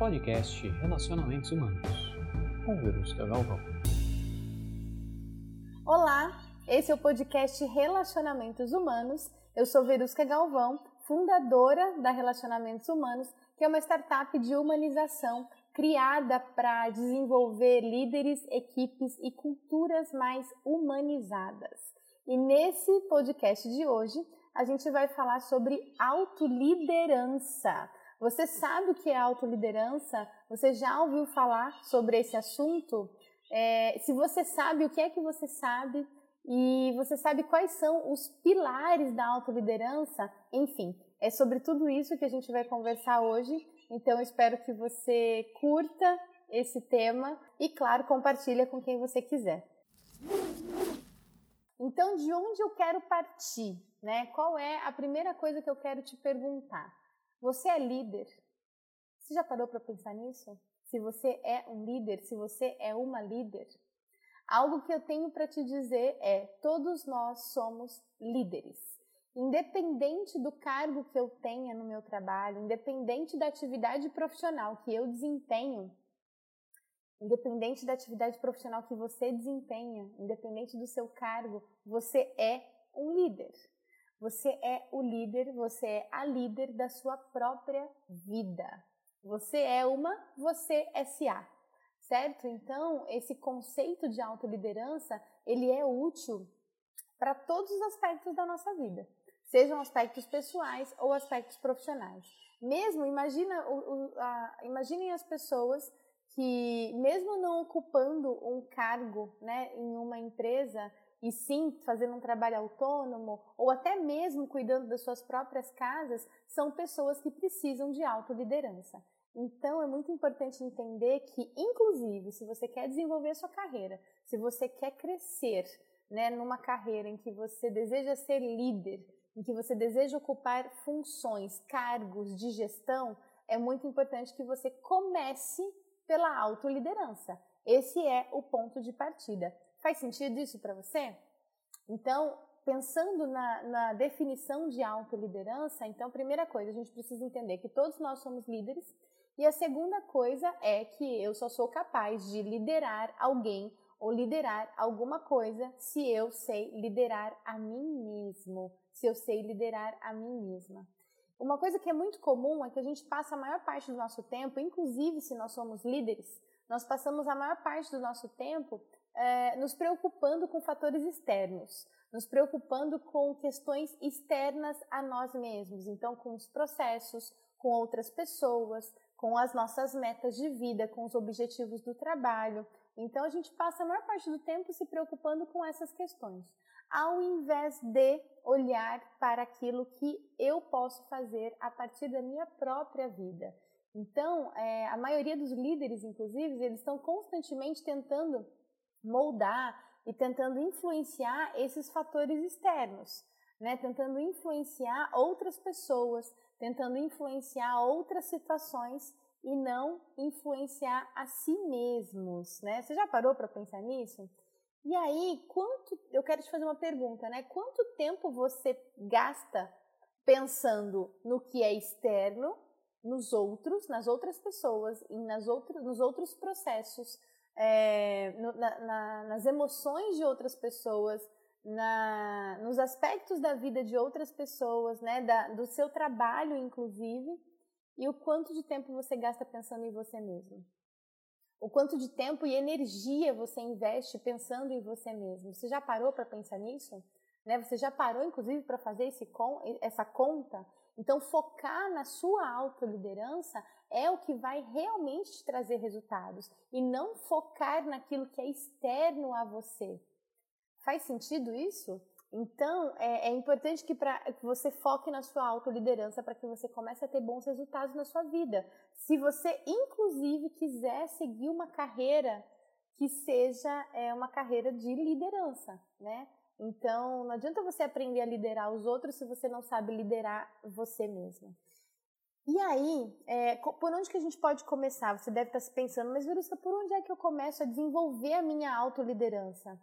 podcast Relacionamentos Humanos, com Verusca Galvão. Olá, esse é o podcast Relacionamentos Humanos. Eu sou Verusca Galvão, fundadora da Relacionamentos Humanos, que é uma startup de humanização criada para desenvolver líderes, equipes e culturas mais humanizadas. E nesse podcast de hoje, a gente vai falar sobre autoliderança. Você sabe o que é autoliderança? Você já ouviu falar sobre esse assunto? É, se você sabe o que é que você sabe e você sabe quais são os pilares da autoliderança, enfim, é sobre tudo isso que a gente vai conversar hoje. Então, espero que você curta esse tema e, claro, compartilha com quem você quiser. Então, de onde eu quero partir? Né? Qual é a primeira coisa que eu quero te perguntar? Você é líder? Você já parou para pensar nisso? Se você é um líder, se você é uma líder? Algo que eu tenho para te dizer é: todos nós somos líderes. Independente do cargo que eu tenha no meu trabalho, independente da atividade profissional que eu desempenho, independente da atividade profissional que você desempenha, independente do seu cargo, você é um líder. Você é o líder, você é a líder da sua própria vida. Você é uma você SA, certo? Então, esse conceito de autoliderança, ele é útil para todos os aspectos da nossa vida, sejam aspectos pessoais ou aspectos profissionais. Mesmo, imagina, o, o, a, imaginem as pessoas que, mesmo não ocupando um cargo né, em uma empresa, e sim fazendo um trabalho autônomo ou até mesmo cuidando das suas próprias casas, são pessoas que precisam de autoliderança. Então é muito importante entender que, inclusive, se você quer desenvolver a sua carreira, se você quer crescer né, numa carreira em que você deseja ser líder, em que você deseja ocupar funções, cargos de gestão, é muito importante que você comece pela autoliderança. Esse é o ponto de partida. Faz sentido isso para você? Então, pensando na, na, definição de autoliderança, então, primeira coisa, a gente precisa entender que todos nós somos líderes. E a segunda coisa é que eu só sou capaz de liderar alguém ou liderar alguma coisa se eu sei liderar a mim mesmo, se eu sei liderar a mim mesma. Uma coisa que é muito comum é que a gente passa a maior parte do nosso tempo, inclusive se nós somos líderes, nós passamos a maior parte do nosso tempo é, nos preocupando com fatores externos, nos preocupando com questões externas a nós mesmos, então com os processos, com outras pessoas, com as nossas metas de vida, com os objetivos do trabalho. Então a gente passa a maior parte do tempo se preocupando com essas questões, ao invés de olhar para aquilo que eu posso fazer a partir da minha própria vida. Então, é, a maioria dos líderes, inclusive, eles estão constantemente tentando moldar e tentando influenciar esses fatores externos, né? Tentando influenciar outras pessoas, tentando influenciar outras situações e não influenciar a si mesmos, né? Você já parou para pensar nisso? E aí, quanto eu quero te fazer uma pergunta, né? Quanto tempo você gasta pensando no que é externo, nos outros, nas outras pessoas e nas outras, nos outros processos é, no, na, na, nas emoções de outras pessoas, na, nos aspectos da vida de outras pessoas, né, da, do seu trabalho, inclusive, e o quanto de tempo você gasta pensando em você mesmo. O quanto de tempo e energia você investe pensando em você mesmo. Você já parou para pensar nisso? Né? Você já parou, inclusive, para fazer esse, essa conta? Então, focar na sua autoliderança é o que vai realmente te trazer resultados e não focar naquilo que é externo a você. Faz sentido isso? Então, é, é importante que, pra, que você foque na sua autoliderança para que você comece a ter bons resultados na sua vida. Se você, inclusive, quiser seguir uma carreira que seja é, uma carreira de liderança, né? Então, não adianta você aprender a liderar os outros se você não sabe liderar você mesma. E aí, é, por onde que a gente pode começar? Você deve estar se pensando, mas Verusca, por onde é que eu começo a desenvolver a minha autoliderança?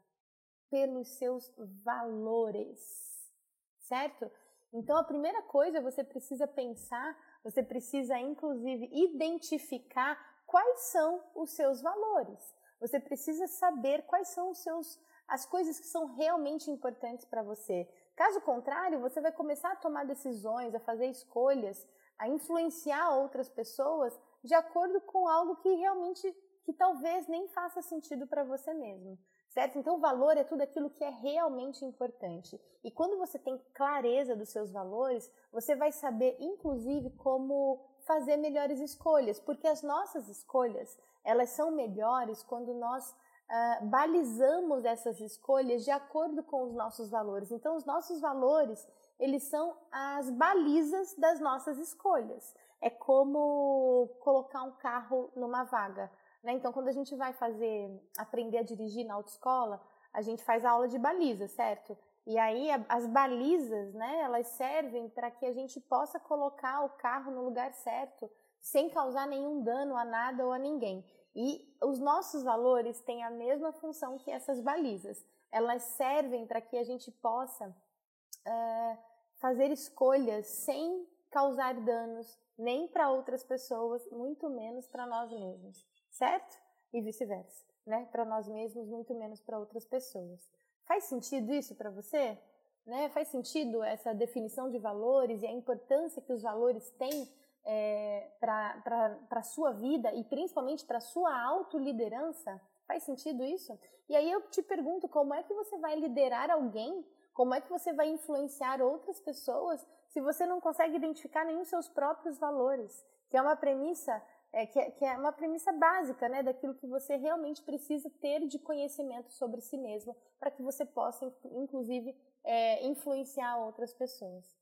Pelos seus valores, certo? Então, a primeira coisa, você precisa pensar Você precisa, inclusive, identificar quais são os seus valores. Você precisa saber quais são os seus as coisas que são realmente importantes para você. Caso contrário, você vai começar a tomar decisões, a fazer escolhas, a influenciar outras pessoas de acordo com algo que realmente que talvez nem faça sentido para você mesmo. Certo? Então, o valor é tudo aquilo que é realmente importante. E quando você tem clareza dos seus valores, você vai saber, inclusive, como fazer melhores escolhas, porque as nossas escolhas elas são melhores quando nós uh, balizamos essas escolhas de acordo com os nossos valores. Então, os nossos valores eles são as balizas das nossas escolhas. É como colocar um carro numa vaga. Né? Então, quando a gente vai fazer aprender a dirigir na autoescola, a gente faz a aula de baliza, certo? E aí as balizas, né, elas servem para que a gente possa colocar o carro no lugar certo, sem causar nenhum dano a nada ou a ninguém. E os nossos valores têm a mesma função que essas balizas. Elas servem para que a gente possa uh, fazer escolhas sem causar danos nem para outras pessoas, muito menos para nós mesmos, certo? E vice-versa, né? Para nós mesmos, muito menos para outras pessoas. Faz sentido isso para você? Né? Faz sentido essa definição de valores e a importância que os valores têm é, para a sua vida e principalmente para a sua autoliderança? Faz sentido isso? E aí eu te pergunto, como é que você vai liderar alguém? Como é que você vai influenciar outras pessoas se você não consegue identificar nenhum dos seus próprios valores? Que é uma premissa é, que, é, que, é, uma premissa básica, né, daquilo que você realmente precisa ter de conhecimento sobre si mesmo, para que você possa, inclusive, é, influenciar outras pessoas.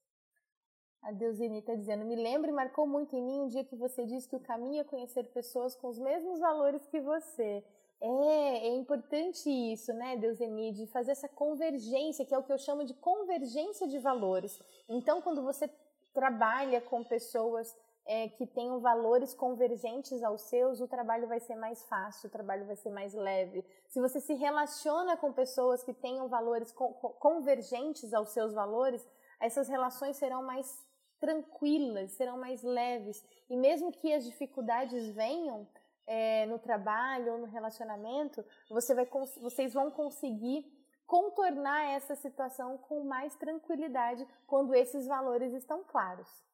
A Deusine está dizendo, me lembro e marcou muito em mim um dia que você disse que o caminho é conhecer pessoas com os mesmos valores que você. É, é importante isso, né, Deuseni, de fazer essa convergência, que é o que eu chamo de convergência de valores. Então, quando você trabalha com pessoas é, que tenham valores convergentes aos seus, o trabalho vai ser mais fácil, o trabalho vai ser mais leve. Se você se relaciona com pessoas que tenham valores co convergentes aos seus valores, essas relações serão mais tranquilas, serão mais leves. E mesmo que as dificuldades venham é, no trabalho ou no relacionamento, você vai, vocês vão conseguir contornar essa situação com mais tranquilidade quando esses valores estão claros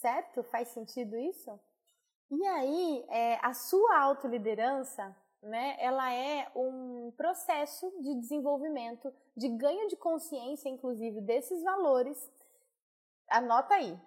certo? Faz sentido isso? E aí, é, a sua autoliderança, né, ela é um processo de desenvolvimento, de ganho de consciência, inclusive, desses valores. Anota aí.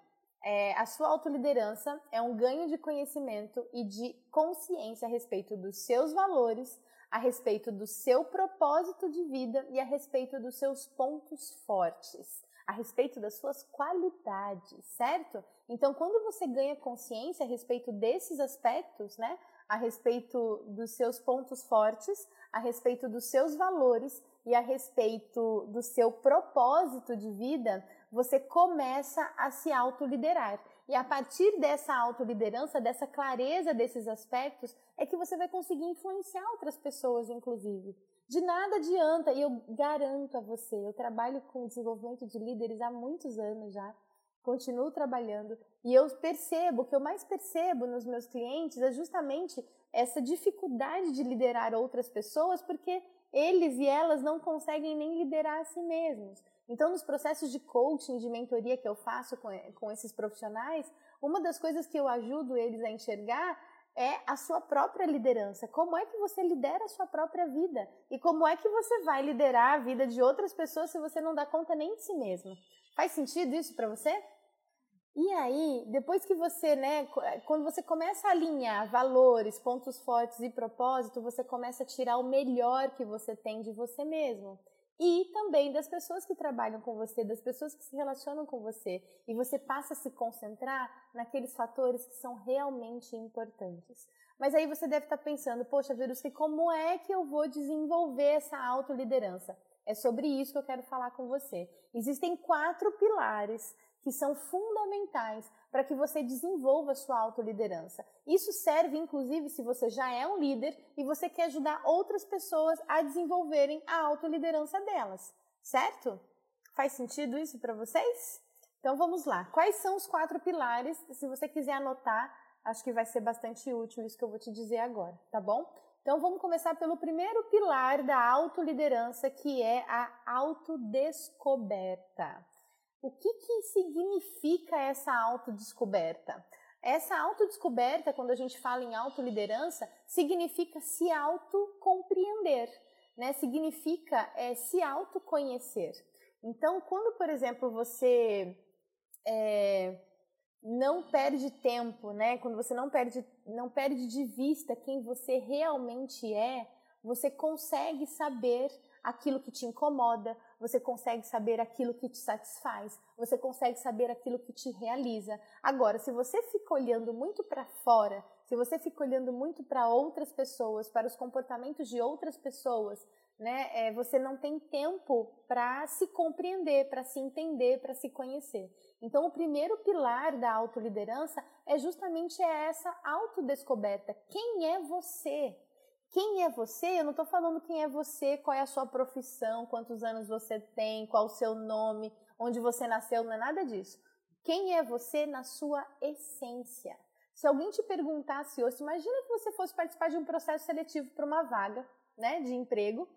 É, a sua autoliderança é um ganho de conhecimento e de consciência a respeito dos seus valores, a respeito do seu propósito de vida e a respeito dos seus pontos fortes a respeito das suas qualidades, certo? Então, quando você ganha consciência a respeito desses aspectos, né, a respeito dos seus pontos fortes, a respeito dos seus valores e a respeito do seu propósito de vida, você começa a se autoliderar. E a partir dessa autoliderança, dessa clareza desses aspectos, é que você vai conseguir influenciar outras pessoas, inclusive. De nada adianta, e eu garanto a você, eu trabalho com desenvolvimento de líderes há muitos anos já, continuo trabalhando, e eu percebo, o que eu mais percebo nos meus clientes é justamente essa dificuldade de liderar outras pessoas, porque eles e elas não conseguem nem liderar a si mesmos. Então, nos processos de coaching, de mentoria que eu faço com, com esses profissionais, uma das coisas que eu ajudo eles a enxergar é a sua própria liderança. Como é que você lidera a sua própria vida? E como é que você vai liderar a vida de outras pessoas se você não dá conta nem de si mesmo? Faz sentido isso para você? E aí, depois que você, né, quando você começa a alinhar valores, pontos fortes e propósito, você começa a tirar o melhor que você tem de você mesmo e também das pessoas que trabalham com você, das pessoas que se relacionam com você. E você passa a se concentrar naqueles fatores que são realmente importantes. Mas aí você deve estar pensando, poxa, Verusca, como é que eu vou desenvolver essa autoliderança? É sobre isso que eu quero falar com você. Existem quatro pilares que são fundamentais para que você desenvolva sua autoliderança. Isso serve, inclusive, se você já é um líder e você quer ajudar outras pessoas a desenvolverem a autoliderança delas, certo? Faz sentido isso para vocês? Então vamos lá. Quais são os quatro pilares? Se você quiser anotar, acho que vai ser bastante útil isso que eu vou te dizer agora, tá bom? Então vamos começar pelo primeiro pilar da autoliderança, que é a autodescoberta. O que, que significa essa autodescoberta? Essa autodescoberta, quando a gente fala em autoliderança, significa se autocompreender, né? Significa é, se autoconhecer. Então, quando, por exemplo, você é, não perde tempo, né? Quando você não perde, não perde de vista quem você realmente é, você consegue saber aquilo que te incomoda, você consegue saber aquilo que te satisfaz, você consegue saber aquilo que te realiza. Agora, se você fica olhando muito para fora, se você fica olhando muito para outras pessoas, para os comportamentos de outras pessoas, né, é, você não tem tempo para se compreender, para se entender, para se conhecer. Então, o primeiro pilar da autoliderança é justamente essa autodescoberta. Quem é você? Quem é você? Eu não estou falando quem é você, qual é a sua profissão, quantos anos você tem, qual o seu nome, onde você nasceu, não é nada disso. Quem é você na sua essência? Se alguém te perguntasse hoje, imagina que você fosse participar de um processo seletivo para uma vaga né, de emprego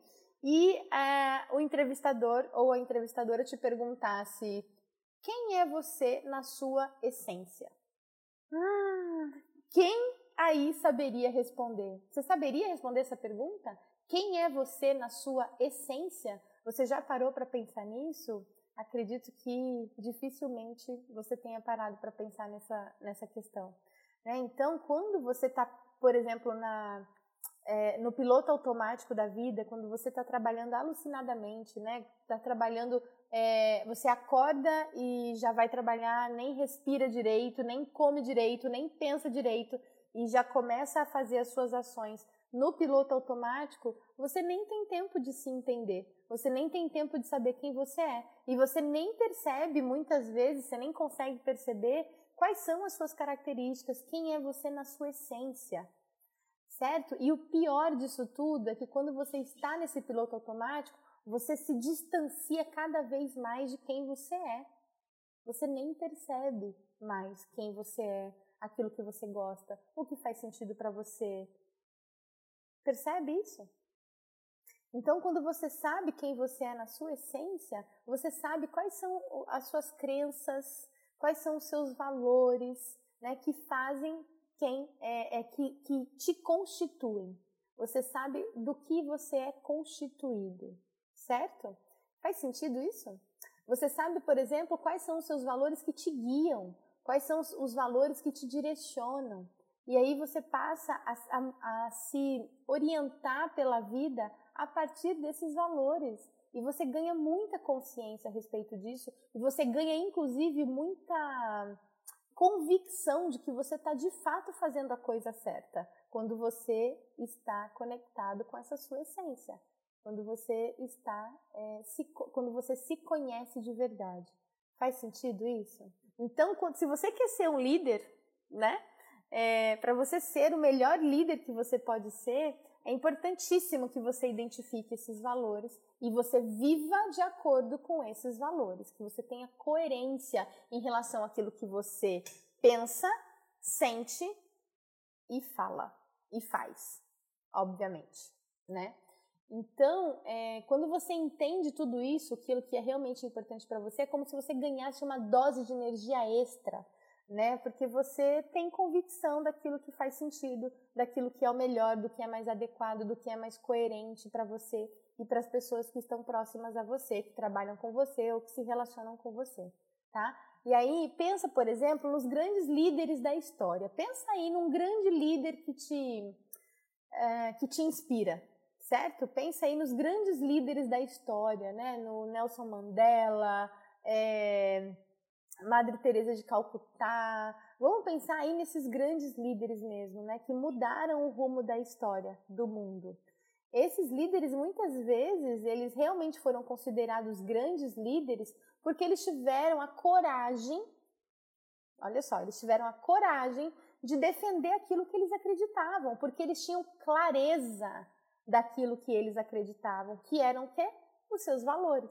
e é, o entrevistador ou a entrevistadora te perguntasse quem é você na sua essência? Ah, quem aí saberia responder? Você saberia responder essa pergunta? Quem é você na sua essência? Você já parou para pensar nisso? Acredito que dificilmente você tenha parado para pensar nessa, nessa questão. Né? Então, quando você está, por exemplo, na, é, no piloto automático da vida, quando você está trabalhando alucinadamente, né? Está trabalhando, é, você acorda e já vai trabalhar, nem respira direito, nem come direito, nem pensa direito e já começa a fazer as suas ações no piloto automático, você nem tem tempo de se entender, você nem tem tempo de saber quem você é e você nem percebe muitas vezes, você nem consegue perceber quais são as suas características, quem é você na sua essência certo? E o pior disso tudo é que quando você está nesse piloto automático, você se distancia cada vez mais de quem você é. Você nem percebe mais quem você é, aquilo que você gosta, o que faz sentido para você. Percebe isso? Então, quando você sabe quem você é na sua essência, você sabe quais são as suas crenças, quais são os seus valores, né, que fazem quem é, é que, que te constituem. Você sabe do que você é constituído, certo? Faz sentido isso? Você sabe, por exemplo, quais são os seus valores que te guiam, quais são os, os valores que te direcionam. E aí você passa a, a, a se orientar pela vida a partir desses valores. E você ganha muita consciência a respeito disso. E você ganha, inclusive, muita convicção de que você está de fato fazendo a coisa certa, quando você está conectado com essa sua essência, quando você está, é, se, quando você se conhece de verdade. Faz sentido isso? Então, se você quer ser um líder, né? É, para você ser o melhor líder que você pode ser, é importantíssimo que você identifique esses valores e você viva de acordo com esses valores, que você tenha coerência em relação àquilo que você pensa, sente e fala e faz, obviamente, né? Então, é, quando você entende tudo isso, aquilo que é realmente importante para você, é como se você ganhasse uma dose de energia extra né? Porque você tem convicção daquilo que faz sentido, daquilo que é o melhor, do que é mais adequado, do que é mais coerente para você e para as pessoas que estão próximas a você, que trabalham com você ou que se relacionam com você, tá? E aí pensa, por exemplo, nos grandes líderes da história. Pensa aí num grande líder que te é, que te inspira, certo? Pensa aí nos grandes líderes da história, né? No Nelson Mandela, é, Madre Teresa de Calcutá. Vamos pensar aí nesses grandes líderes mesmo, né, que mudaram o rumo da história do mundo. Esses líderes muitas vezes eles realmente foram considerados grandes líderes porque eles tiveram a coragem, olha só, eles tiveram a coragem de defender aquilo que eles acreditavam, porque eles tinham clareza daquilo que eles acreditavam, que eram o quê? Os seus valores.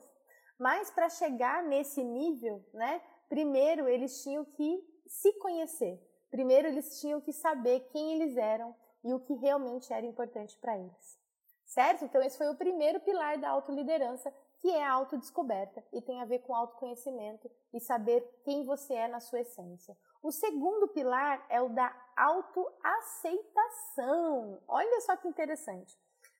Mas para chegar nesse nível, né, Primeiro eles tinham que se conhecer. Primeiro eles tinham que saber quem eles eram e o que realmente era importante para eles. Certo? Então esse foi o primeiro pilar da autoliderança, que é a autodescoberta e tem a ver com autoconhecimento e saber quem você é na sua essência. O segundo pilar é o da autoaceitação. Olha só que interessante.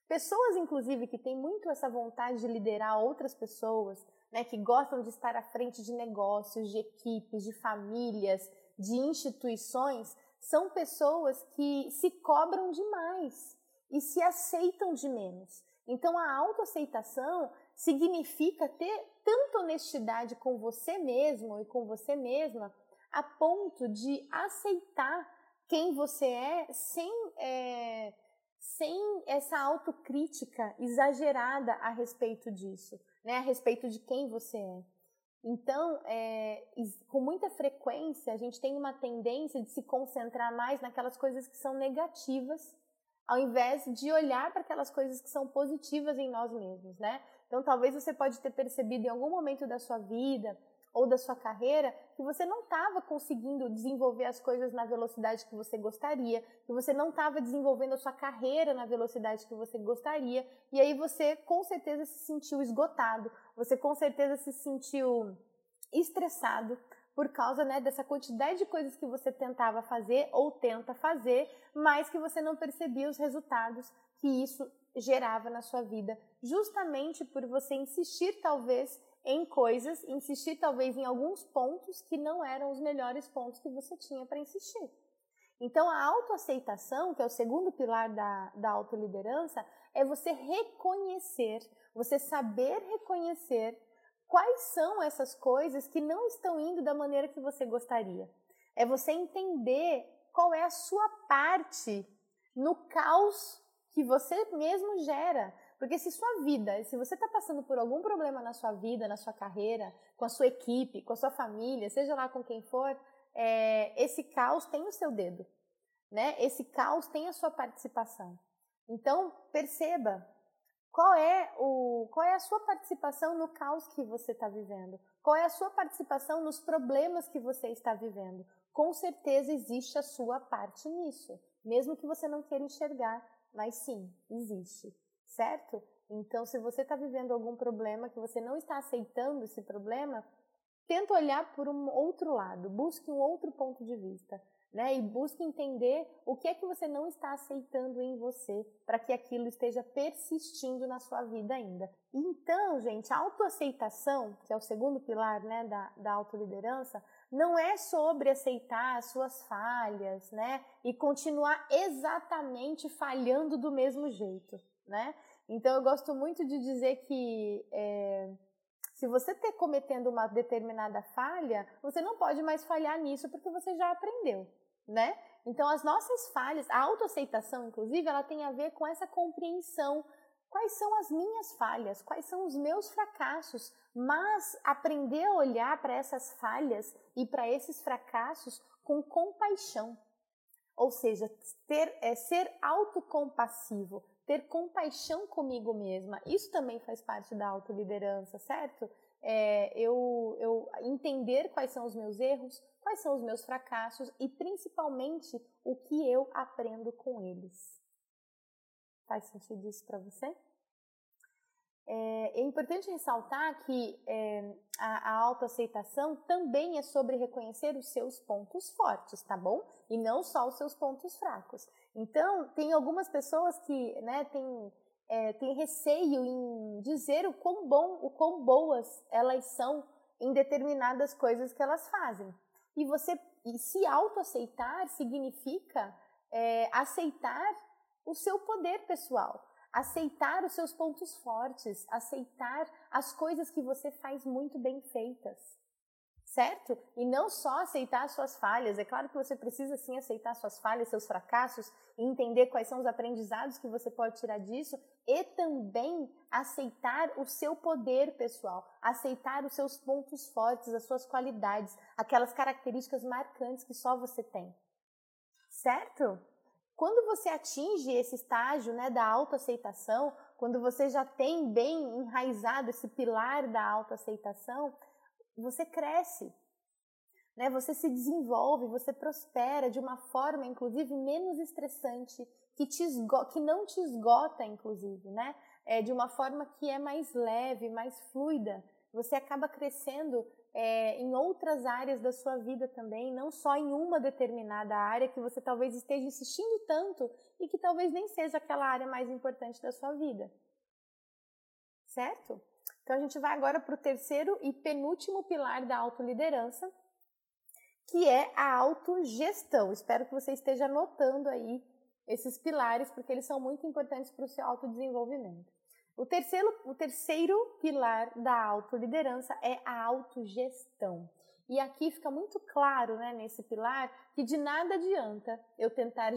Pessoas, inclusive, que têm muito essa vontade de liderar outras pessoas, né, que gostam de estar à frente de negócios, de equipes, de famílias, de instituições, são pessoas que se cobram demais e se aceitam de menos. Então, a autoaceitação significa ter tanta honestidade com você mesmo e com você mesma a ponto de aceitar quem você é sem, é, sem essa autocrítica exagerada a respeito disso, né? a respeito de quem você é. Então, é, com muita frequência, a gente tem uma tendência de se concentrar mais naquelas coisas que são negativas, ao invés de olhar para aquelas coisas que são positivas em nós mesmos, né? Então, talvez você pode ter percebido em algum momento da sua vida ou da sua carreira que você não estava conseguindo desenvolver as coisas na velocidade que você gostaria, que você não estava desenvolvendo a sua carreira na velocidade que você gostaria, e aí você com certeza se sentiu esgotado, você com certeza se sentiu estressado por causa né, dessa quantidade de coisas que você tentava fazer ou tenta fazer, mas que você não percebia os resultados que isso gerava na sua vida, justamente por você insistir talvez em coisas, insistir talvez em alguns pontos que não eram os melhores pontos que você tinha para insistir. Então, a autoaceitação, que é o segundo pilar da, da autoliderança, é você reconhecer, você saber reconhecer quais são essas coisas que não estão indo da maneira que você gostaria. É você entender qual é a sua parte no caos que você mesmo gera. Porque se sua vida, se você está passando por algum problema na sua vida, na sua carreira, com a sua equipe, com a sua família, seja lá com quem for, é, esse caos tem o seu dedo, né? Esse caos tem a sua participação. Então perceba qual é o, qual é a sua participação no caos que você está vivendo, qual é a sua participação nos problemas que você está vivendo. Com certeza existe a sua parte nisso, mesmo que você não queira enxergar mas sim, existe, certo? Então, se você está vivendo algum problema que você não está aceitando esse problema, tenta olhar por um outro lado, busque um outro ponto de vista, né? E busque entender o que é que você não está aceitando em você para que aquilo esteja persistindo na sua vida ainda. Então, gente, a autoaceitação, que é o segundo pilar, né, da, da autoliderança, não é sobre aceitar as suas falhas, né? E continuar exatamente falhando do mesmo jeito, né? Então eu gosto muito de dizer que é, se você está cometendo uma determinada falha, você não pode mais falhar nisso porque você já aprendeu, né? Então as nossas falhas, a autoaceitação, inclusive, ela tem a ver com essa compreensão quais são as minhas falhas, quais são os meus fracassos, mas aprender a olhar para essas falhas e para esses fracassos com compaixão. Ou seja, ter, é, ser autocompassivo, ter compaixão comigo mesma. Isso também faz parte da autoliderança, certo? É, eu, eu entender quais são os meus erros, quais são os meus fracassos e principalmente o que eu aprendo com eles. Faz sentido isso para você? É, é, importante ressaltar que é, a, a autoaceitação também é sobre reconhecer os seus pontos fortes, tá bom? E não só os seus pontos fracos. Então, tem algumas pessoas que né, têm é, tem receio em dizer o quão bom, o quão boas elas são em determinadas coisas que elas fazem. E você e se autoaceitar significa é, aceitar o seu poder pessoal, aceitar os seus pontos fortes, aceitar as coisas que você faz muito bem feitas. Certo? E não só aceitar suas falhas. É claro que você precisa sim aceitar suas falhas, seus fracassos e entender quais são os aprendizados que você pode tirar disso e também aceitar o seu poder pessoal, aceitar os seus pontos fortes, as suas qualidades, aquelas características marcantes que só você tem. Certo? Quando você atinge esse estágio né, da autoaceitação, quando você já tem bem enraizado esse pilar da autoaceitação, você cresce. né? Você se desenvolve, você prospera de uma forma, inclusive, menos estressante, que, te que não te esgota, inclusive, né? É, de uma forma que é mais leve, mais fluida. Você acaba crescendo é, em outras áreas da sua vida também, não só em uma determinada área que você talvez esteja insistindo tanto e que talvez nem seja aquela área mais importante da sua vida. Certo? Então a gente vai agora para o terceiro e penúltimo pilar da autoliderança, que é a autogestão. Espero que você esteja anotando aí esses pilares, porque eles são muito importantes para o seu autodesenvolvimento. O terceiro, o terceiro pilar da autoliderança é a autogestão. E aqui fica muito claro, né, nesse pilar, que de nada adianta eu tentar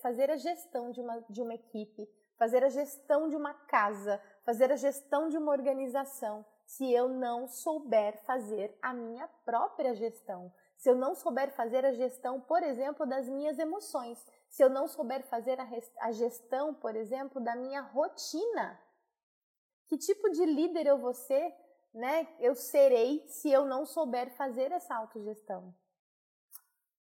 fazer a gestão de uma, de uma equipe, fazer a gestão de uma casa, fazer a gestão de uma organização, se eu não souber fazer a minha própria gestão se eu não souber fazer a gestão, por exemplo, das minhas emoções, se eu não souber fazer a gestão, por exemplo, da minha rotina, que tipo de líder eu vou ser, né? Eu serei se eu não souber fazer essa autogestão.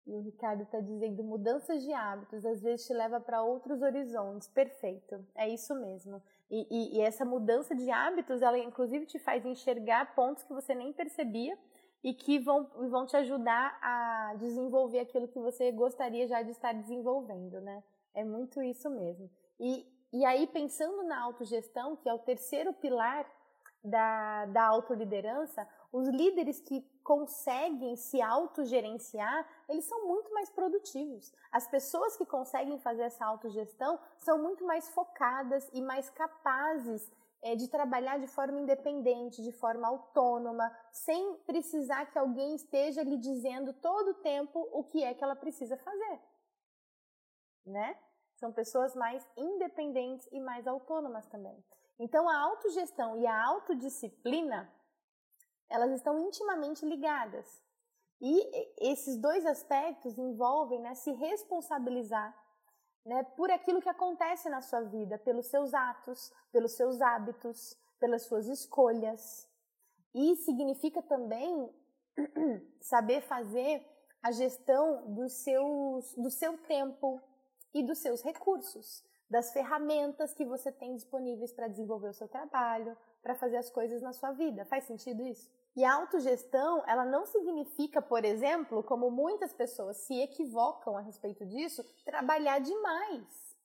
E o Ricardo está dizendo: mudanças de hábitos às vezes te leva para outros horizontes. Perfeito, é isso mesmo. E, e, e, essa mudança de hábitos, ela inclusive te faz enxergar pontos que você nem percebia e que vão, vão te ajudar a desenvolver aquilo que você gostaria já de estar desenvolvendo, né? É muito isso mesmo. E, e aí, pensando na autogestão, que é o terceiro pilar da, da autoliderança, os líderes que conseguem se autogerenciar, eles são muito mais produtivos. As pessoas que conseguem fazer essa autogestão são muito mais focadas e mais capazes é, de trabalhar de forma independente, de forma autônoma, sem precisar que alguém esteja lhe dizendo todo o tempo o que é que ela precisa fazer. Né? São pessoas mais independentes e mais autônomas também. Então, a autogestão e a autodisciplina, elas estão intimamente ligadas. E esses dois aspectos envolvem né, se responsabilizar né, por aquilo que acontece na sua vida, pelos seus atos, pelos seus hábitos, pelas suas escolhas. E significa também saber fazer a gestão dos seus, do seu tempo e dos seus recursos, das ferramentas que você tem disponíveis para desenvolver o seu trabalho, para fazer as coisas na sua vida. Faz sentido isso? E a autogestão, ela não significa, por exemplo, como muitas pessoas se equivocam a respeito disso, trabalhar demais.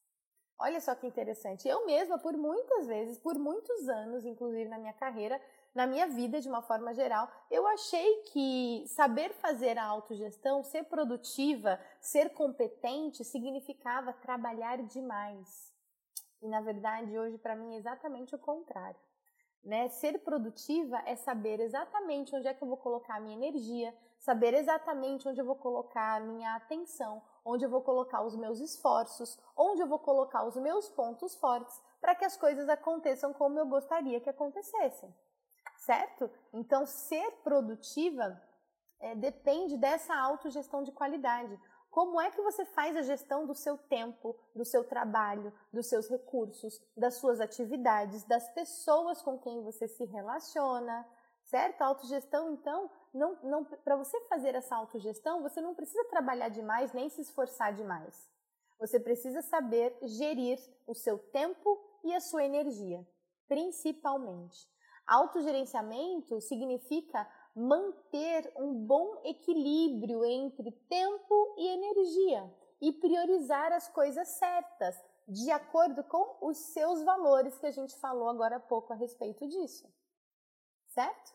Olha só que interessante. Eu mesma, por muitas vezes, por muitos anos, inclusive na minha carreira, na minha vida de uma forma geral, eu achei que saber fazer a autogestão, ser produtiva, ser competente, significava trabalhar demais. E na verdade, hoje, para mim, é exatamente o contrário. Né? Ser produtiva é saber exatamente onde é que eu vou colocar a minha energia, saber exatamente onde eu vou colocar a minha atenção, onde eu vou colocar os meus esforços, onde eu vou colocar os meus pontos fortes para que as coisas aconteçam como eu gostaria que acontecessem. Certo? Então, ser produtiva é, depende dessa autogestão de qualidade. Como é que você faz a gestão do seu tempo, do seu trabalho, dos seus recursos, das suas atividades, das pessoas com quem você se relaciona, certo? A autogestão, então, não, não, para você fazer essa autogestão, você não precisa trabalhar demais nem se esforçar demais. Você precisa saber gerir o seu tempo e a sua energia, principalmente. Autogerenciamento significa manter um bom equilíbrio entre tempo e energia e priorizar as coisas certas, de acordo com os seus valores que a gente falou agora há pouco a respeito disso. Certo?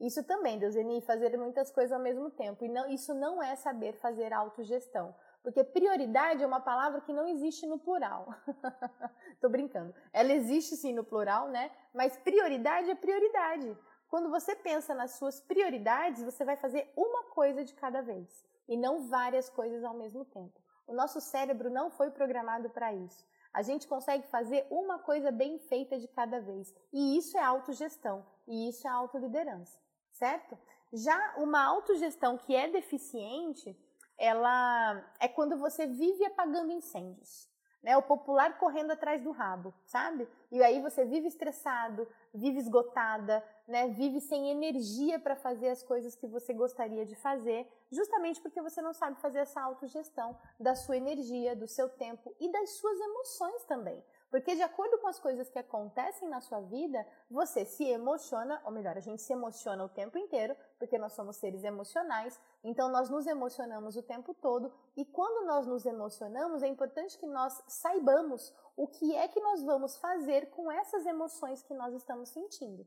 Isso também, Deuseni, fazer muitas coisas ao mesmo tempo. E não, isso não é saber fazer autogestão. Porque prioridade é uma palavra que não existe no plural. Tô brincando. Ela existe sim no plural, né? Mas prioridade é prioridade. Quando você pensa nas suas prioridades, você vai fazer uma coisa de cada vez e não várias coisas ao mesmo tempo. O nosso cérebro não foi programado para isso. A gente consegue fazer uma coisa bem feita de cada vez. E isso é autogestão, e isso é autoliderança, certo? Já uma autogestão que é deficiente, ela é quando você vive apagando incêndios. Né? O popular correndo atrás do rabo, sabe? E aí você vive estressado, vive esgotada, né? Vive sem energia para fazer as coisas que você gostaria de fazer, justamente porque você não sabe fazer essa autogestão da sua energia, do seu tempo e das suas emoções também. Porque de acordo com as coisas que acontecem na sua vida, você se emociona, ou melhor, a gente se emociona o tempo inteiro, porque nós somos seres emocionais, então nós nos emocionamos o tempo todo, e quando nós nos emocionamos, é importante que nós saibamos o que é que nós vamos fazer com essas emoções que nós estamos sentindo.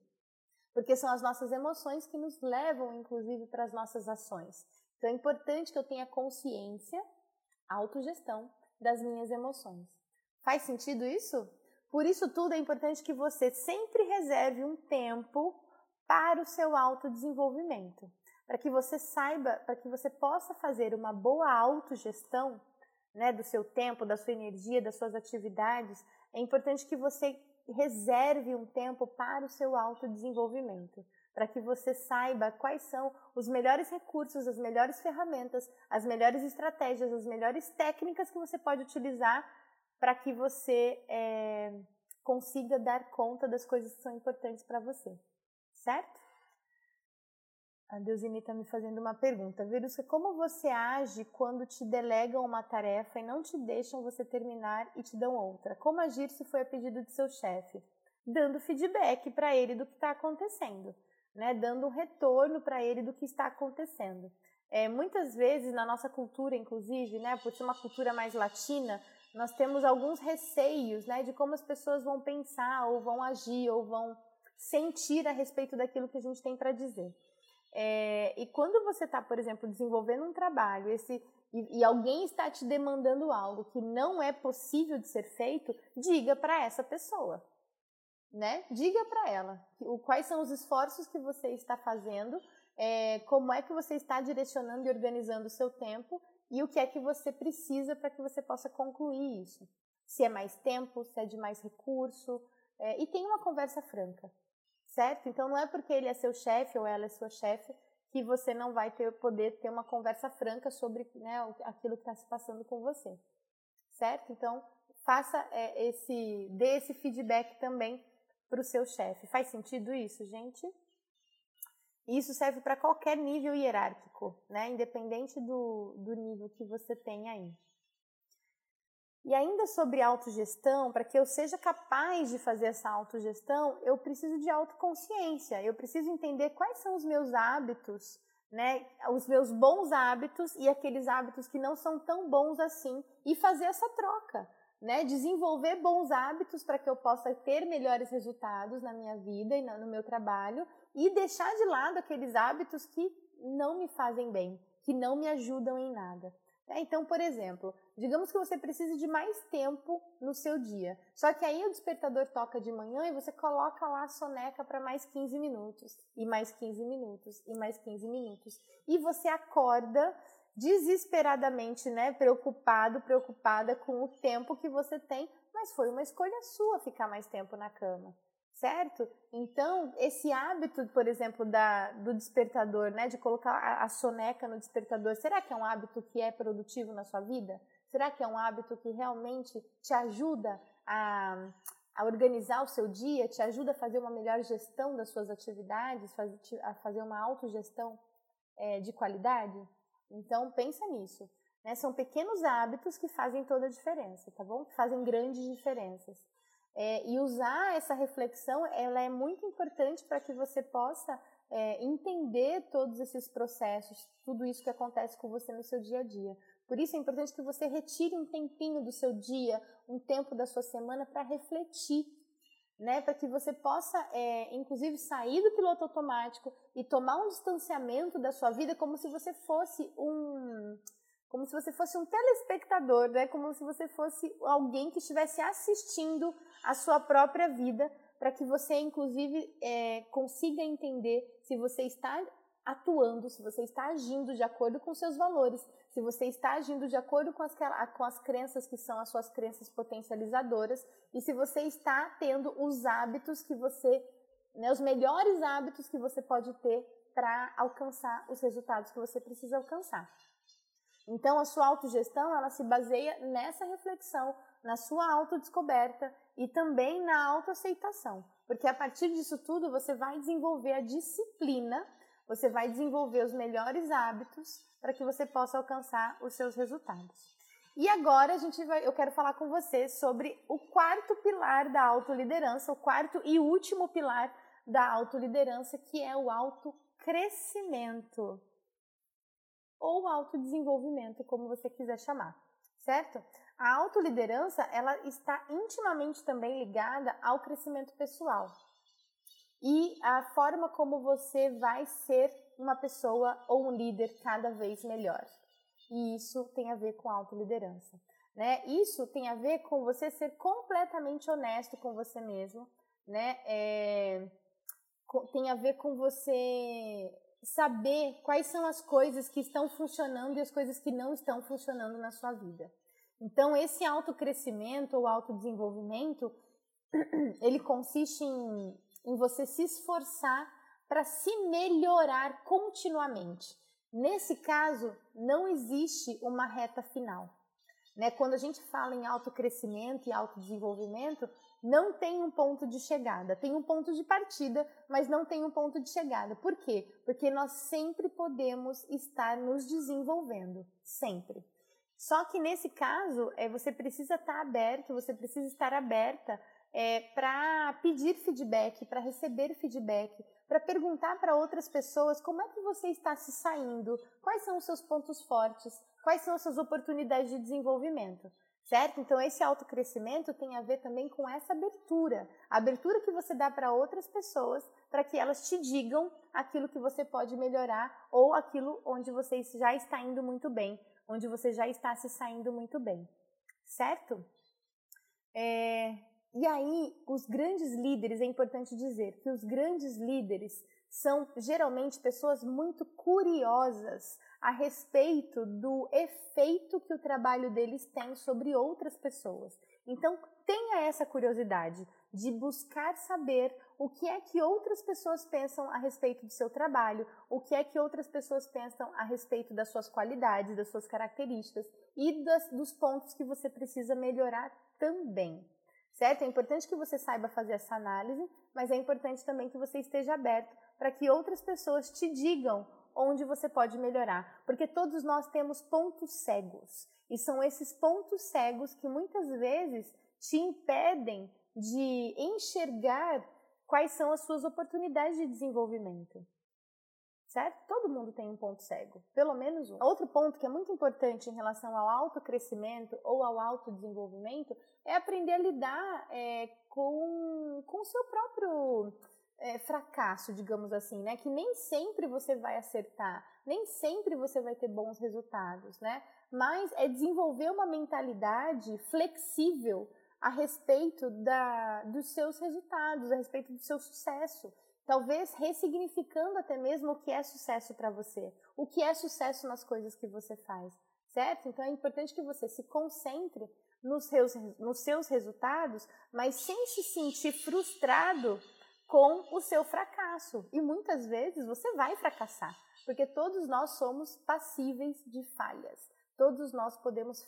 Porque são as nossas emoções que nos levam, inclusive, para as nossas ações. Então é importante que eu tenha consciência, autogestão das minhas emoções. Faz sentido isso? Por isso tudo é importante que você sempre reserve um tempo para o seu autodesenvolvimento, para que você saiba, para que você possa fazer uma boa autogestão, né, do seu tempo, da sua energia, das suas atividades. É importante que você reserve um tempo para o seu autodesenvolvimento, para que você saiba quais são os melhores recursos, as melhores ferramentas, as melhores estratégias, as melhores técnicas que você pode utilizar para que você é, consiga dar conta das coisas que são importantes para você, certo? A Deusine está me fazendo uma pergunta. Verusca, como você age quando te delegam uma tarefa e não te deixam você terminar e te dão outra? Como agir se foi a pedido de seu chefe? Dando feedback para ele do que está acontecendo, né? dando um retorno para ele do que está acontecendo. É, muitas vezes, na nossa cultura, inclusive, né, por ser uma cultura mais latina, nós temos alguns receios né, de como as pessoas vão pensar, ou vão agir, ou vão sentir a respeito daquilo que a gente tem para dizer. É, e quando você está, por exemplo, desenvolvendo um trabalho esse, e, e, alguém está te demandando algo que não é possível de ser feito, diga para essa pessoa. Né? Diga para ela o, quais são os esforços que você está fazendo, é, como é que você está direcionando e organizando o seu tempo e o que é que você precisa para que você possa concluir isso. Se é mais tempo, se é de mais recurso, é, e tem uma conversa franca, certo? Então não é porque ele é seu chefe ou ela é sua chefe que você não vai ter, poder ter uma conversa franca sobre né, aquilo que está se passando com você, certo? Então faça é, esse, dê esse feedback também para o seu chefe. Faz sentido isso, gente? Isso serve para qualquer nível hierárquico, né? independente do, do nível que você tem aí. E ainda sobre autogestão, para que eu seja capaz de fazer essa autogestão, eu preciso de autoconsciência. Eu preciso entender quais são os meus hábitos, né? Os meus bons hábitos e aqueles hábitos que não são tão bons assim e fazer essa troca, né? Desenvolver bons hábitos para que eu possa ter melhores resultados na minha vida e no meu trabalho e deixar de lado aqueles hábitos que não me fazem bem, que não me ajudam em nada. É, então, por exemplo, digamos que você precise de mais tempo no seu dia. Só que aí o despertador toca de manhã e você coloca lá a soneca para mais 15 minutos, e mais 15 minutos, e mais 15 minutos. E você acorda desesperadamente, né, preocupado, preocupada com o tempo que você tem, mas foi uma escolha sua ficar mais tempo na cama certo? Então, esse hábito, por exemplo, da, do despertador, né, de colocar a, a soneca no despertador, será que é um hábito que é produtivo na sua vida? Será que é um hábito que realmente te ajuda a, a organizar o seu dia, te ajuda a fazer uma melhor gestão das suas atividades, faz, a fazer uma autogestão é, de qualidade? Então, pensa nisso. Né? São pequenos hábitos que fazem toda a diferença, tá bom? Que fazem grandes diferenças. É, e usar essa reflexão, ela é muito importante para que você possa é, entender todos esses processos, tudo isso que acontece com você no seu dia a dia. Por isso é importante que você retire um tempinho do seu dia, um tempo da sua semana para refletir, né? Para que você possa, é, inclusive, sair do piloto automático e tomar um distanciamento da sua vida como se você fosse um como se você fosse um telespectador, né? Como se você fosse alguém que estivesse assistindo a sua própria vida, para que você, inclusive, é, consiga entender se você está atuando, se você está agindo de acordo com seus valores, se você está agindo de acordo com as, com as crenças que são as suas crenças potencializadoras e se você está tendo os hábitos que você, né, os melhores hábitos que você pode ter para alcançar os resultados que você precisa alcançar. Então, a sua autogestão, ela se baseia nessa reflexão, na sua autodescoberta e também na autoaceitação. Porque a partir disso tudo, você vai desenvolver a disciplina, você vai desenvolver os melhores hábitos para que você possa alcançar os seus resultados. E agora a gente vai, eu quero falar com você sobre o quarto pilar da autoliderança, o quarto e último pilar da autoliderança, que é o autocrescimento ou autodesenvolvimento, como você quiser chamar, certo? A autoliderança, ela está intimamente também ligada ao crescimento pessoal e a forma como você vai ser uma pessoa ou um líder cada vez melhor. E isso tem a ver com autoliderança. Né? Isso tem a ver com você ser completamente honesto com você mesmo, né? É, tem a ver com você saber quais são as coisas que estão funcionando e as coisas que não estão funcionando na sua vida. Então, esse autocrescimento ou autodesenvolvimento, ele consiste em, em você se esforçar para se melhorar continuamente. Nesse caso, não existe uma reta final. Né? Quando a gente fala em autocrescimento e autodesenvolvimento, não tem um ponto de chegada. Tem um ponto de partida, mas não tem um ponto de chegada. Por quê? Porque nós sempre podemos estar nos desenvolvendo. Sempre. Só que nesse caso, é, você precisa estar aberto, você precisa estar aberta é, para pedir feedback, para receber feedback, para perguntar para outras pessoas como é que você está se saindo, quais são os seus pontos fortes, quais são as suas oportunidades de desenvolvimento. Certo? Então, esse autocrescimento tem a ver também com essa abertura. A abertura que você dá para outras pessoas para que elas te digam aquilo que você pode melhorar ou aquilo onde você já está indo muito bem, onde você já está se saindo muito bem. Certo? É, e aí, os grandes líderes, é importante dizer que os grandes líderes são geralmente pessoas muito curiosas a respeito do efeito que o trabalho deles tem sobre outras pessoas. Então, tenha essa curiosidade de buscar saber o que é que outras pessoas pensam a respeito do seu trabalho, o que é que outras pessoas pensam a respeito das suas qualidades, das suas características e das, dos pontos que você precisa melhorar também. Certo? É importante que você saiba fazer essa análise, mas é importante também que você esteja aberto para que outras pessoas te digam onde você pode melhorar, porque todos nós temos pontos cegos e são esses pontos cegos que muitas vezes te impedem de enxergar quais são as suas oportunidades de desenvolvimento. Certo? Todo mundo tem um ponto cego, pelo menos um. Outro ponto que é muito importante em relação ao autocrescimento ou ao autodesenvolvimento é aprender a lidar é, com, com o seu próprio é, fracasso, digamos assim, né? Que nem sempre você vai acertar, nem sempre você vai ter bons resultados, né? Mas é desenvolver uma mentalidade flexível a respeito da, dos seus resultados, a respeito do seu sucesso. Talvez ressignificando até mesmo o que é sucesso para você, o que é sucesso nas coisas que você faz, certo? Então é importante que você se concentre nos seus, nos seus resultados, mas sem se sentir frustrado com o seu fracasso. E muitas vezes você vai fracassar, porque todos nós somos passíveis de falhas. Todos nós podemos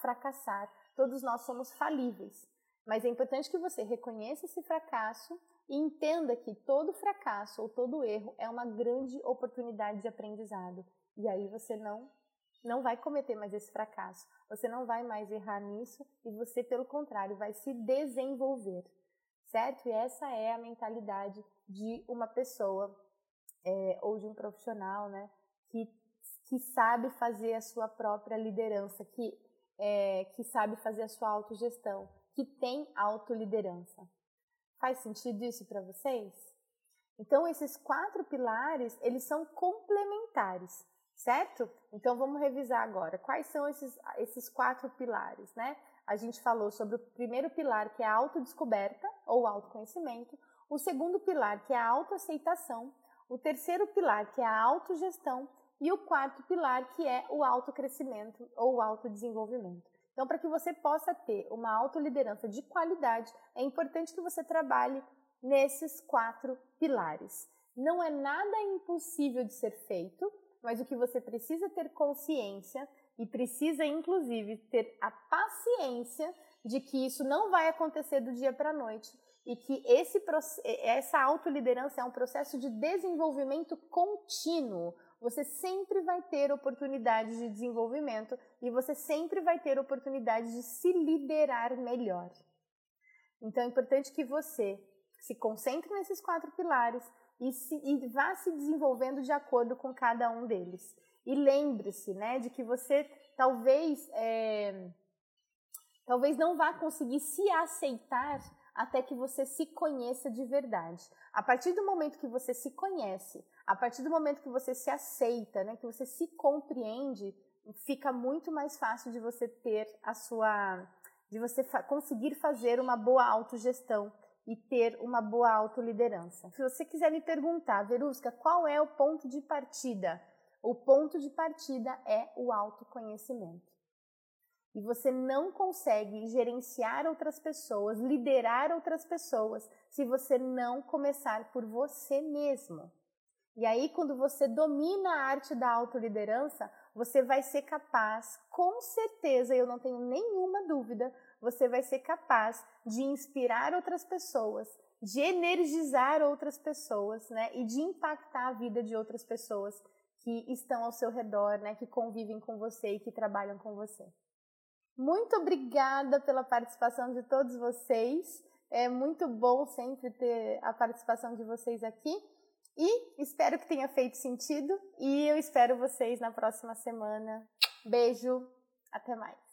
fracassar, todos nós somos falíveis. Mas é importante que você reconheça esse fracasso e entenda que todo fracasso ou todo erro é uma grande oportunidade de aprendizado. E aí você não não vai cometer mais esse fracasso. Você não vai mais errar nisso e você, pelo contrário, vai se desenvolver certo? E essa é a mentalidade de uma pessoa é, ou de um profissional, né, que, que sabe fazer a sua própria liderança, que, é, que sabe fazer a sua autogestão, que tem autoliderança. Faz sentido isso para vocês? Então, esses quatro pilares, eles são complementares, certo? Então, vamos revisar agora. Quais são esses, esses quatro pilares, né? A gente falou sobre o primeiro pilar, que é a autodescoberta ou autoconhecimento, o segundo pilar, que é a autoaceitação, o terceiro pilar, que é a autogestão, e o quarto pilar, que é o autocrescimento ou autodesenvolvimento. Então, para que você possa ter uma autoliderança de qualidade, é importante que você trabalhe nesses quatro pilares. Não é nada impossível de ser feito, mas o que você precisa ter consciência e precisa, inclusive, ter a paciência de que isso não vai acontecer do dia para a noite e que esse, essa autoliderança é um processo de desenvolvimento contínuo. Você sempre vai ter oportunidades de desenvolvimento e você sempre vai ter oportunidade de se liderar melhor. Então é importante que você se concentre nesses quatro pilares e, se, e vá se desenvolvendo de acordo com cada um deles. E lembre-se, né, de que você talvez é, talvez não vá conseguir se aceitar até que você se conheça de verdade. A partir do momento que você se conhece, a partir do momento que você se aceita, né, que você se compreende, fica muito mais fácil de você ter a sua de você fa conseguir fazer uma boa autogestão e ter uma boa autoliderança. Se você quiser me perguntar, Verusca, qual é o ponto de partida? O ponto de partida é o autoconhecimento. E você não consegue gerenciar outras pessoas, liderar outras pessoas, se você não começar por você mesmo. E aí, quando você domina a arte da autoliderança, você vai ser capaz, com certeza, eu não tenho nenhuma dúvida, você vai ser capaz de inspirar outras pessoas, de energizar outras pessoas, né? E de impactar a vida de outras pessoas que estão ao seu redor, né? Que convivem com você e que trabalham com você. Muito obrigada pela participação de todos vocês. É muito bom sempre ter a participação de vocês aqui. E espero que tenha feito sentido. E eu espero vocês na próxima semana. Beijo, até mais.